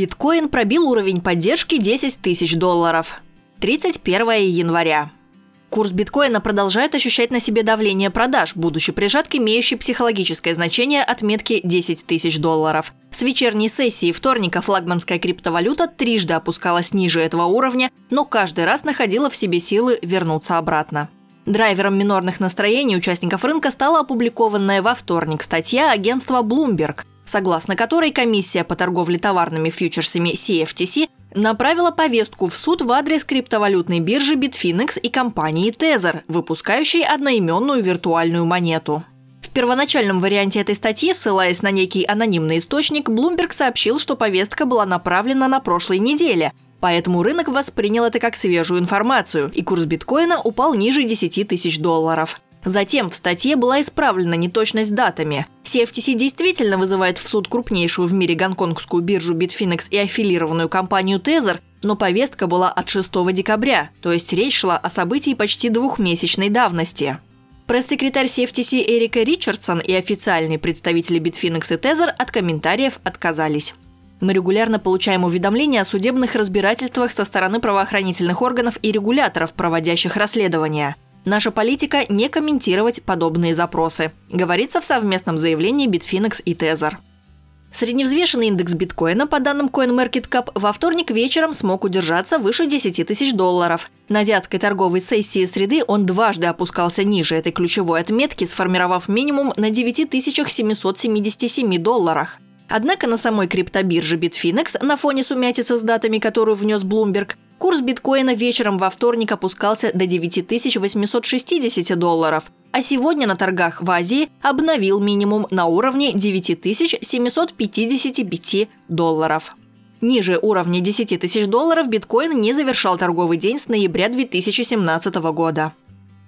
Биткоин пробил уровень поддержки 10 тысяч долларов. 31 января. Курс биткоина продолжает ощущать на себе давление продаж, будучи прижат к имеющей психологическое значение отметки 10 тысяч долларов. С вечерней сессии вторника флагманская криптовалюта трижды опускалась ниже этого уровня, но каждый раз находила в себе силы вернуться обратно. Драйвером минорных настроений участников рынка стала опубликованная во вторник статья агентства Bloomberg, согласно которой комиссия по торговле товарными фьючерсами CFTC направила повестку в суд в адрес криптовалютной биржи Bitfinex и компании Tether, выпускающей одноименную виртуальную монету. В первоначальном варианте этой статьи, ссылаясь на некий анонимный источник, Bloomberg сообщил, что повестка была направлена на прошлой неделе, поэтому рынок воспринял это как свежую информацию, и курс биткоина упал ниже 10 тысяч долларов. Затем в статье была исправлена неточность датами. CFTC действительно вызывает в суд крупнейшую в мире гонконгскую биржу Bitfinex и аффилированную компанию Tether, но повестка была от 6 декабря, то есть речь шла о событии почти двухмесячной давности. Пресс-секретарь CFTC Эрика Ричардсон и официальные представители Bitfinex и Tether от комментариев отказались. Мы регулярно получаем уведомления о судебных разбирательствах со стороны правоохранительных органов и регуляторов, проводящих расследования – Наша политика – не комментировать подобные запросы, говорится в совместном заявлении Bitfinex и Tether. Средневзвешенный индекс биткоина, по данным CoinMarketCap, во вторник вечером смог удержаться выше 10 тысяч долларов. На азиатской торговой сессии среды он дважды опускался ниже этой ключевой отметки, сформировав минимум на 9777 долларах. Однако на самой криптобирже Bitfinex на фоне сумятицы с датами, которую внес Bloomberg, Курс биткоина вечером во вторник опускался до 9860 долларов, а сегодня на торгах в Азии обновил минимум на уровне 9755 долларов. Ниже уровня 10 тысяч долларов биткоин не завершал торговый день с ноября 2017 года.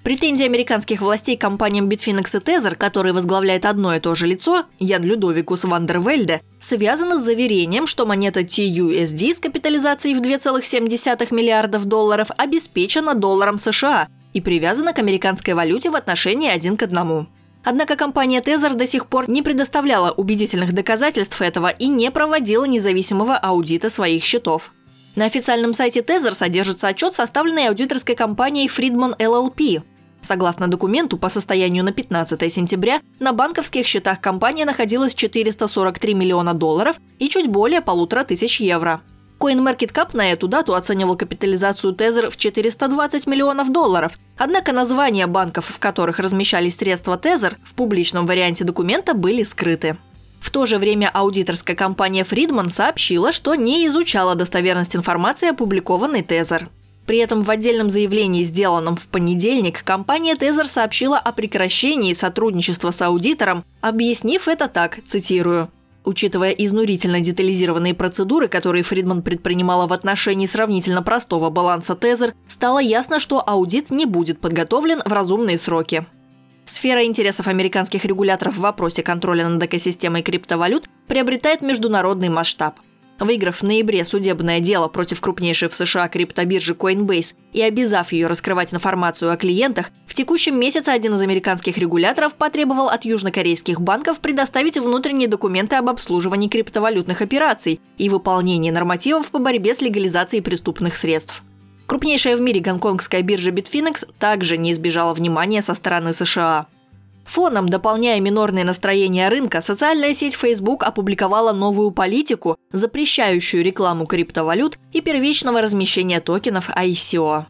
Претензии американских властей компаниям Bitfinex и Tether, которые возглавляет одно и то же лицо, Ян Людовикус Вандервельде, связаны с заверением, что монета TUSD с капитализацией в 2,7 миллиардов долларов обеспечена долларом США и привязана к американской валюте в отношении один к одному. Однако компания Tether до сих пор не предоставляла убедительных доказательств этого и не проводила независимого аудита своих счетов. На официальном сайте Tether содержится отчет, составленный аудиторской компанией Friedman LLP, Согласно документу, по состоянию на 15 сентября на банковских счетах компании находилось 443 миллиона долларов и чуть более полутора тысяч евро. CoinMarketCap на эту дату оценивал капитализацию Tether в 420 миллионов долларов, однако названия банков, в которых размещались средства Tether, в публичном варианте документа были скрыты. В то же время аудиторская компания Friedman сообщила, что не изучала достоверность информации, опубликованной Tether. При этом в отдельном заявлении, сделанном в понедельник, компания Tether сообщила о прекращении сотрудничества с аудитором, объяснив это так, цитирую. Учитывая изнурительно детализированные процедуры, которые Фридман предпринимала в отношении сравнительно простого баланса Тезер, стало ясно, что аудит не будет подготовлен в разумные сроки. Сфера интересов американских регуляторов в вопросе контроля над экосистемой криптовалют приобретает международный масштаб – Выиграв в ноябре судебное дело против крупнейшей в США криптобиржи Coinbase и обязав ее раскрывать информацию о клиентах, в текущем месяце один из американских регуляторов потребовал от южнокорейских банков предоставить внутренние документы об обслуживании криптовалютных операций и выполнении нормативов по борьбе с легализацией преступных средств. Крупнейшая в мире гонконгская биржа Bitfinex также не избежала внимания со стороны США. Фоном, дополняя минорные настроения рынка, социальная сеть Facebook опубликовала новую политику, запрещающую рекламу криптовалют и первичного размещения токенов ICO.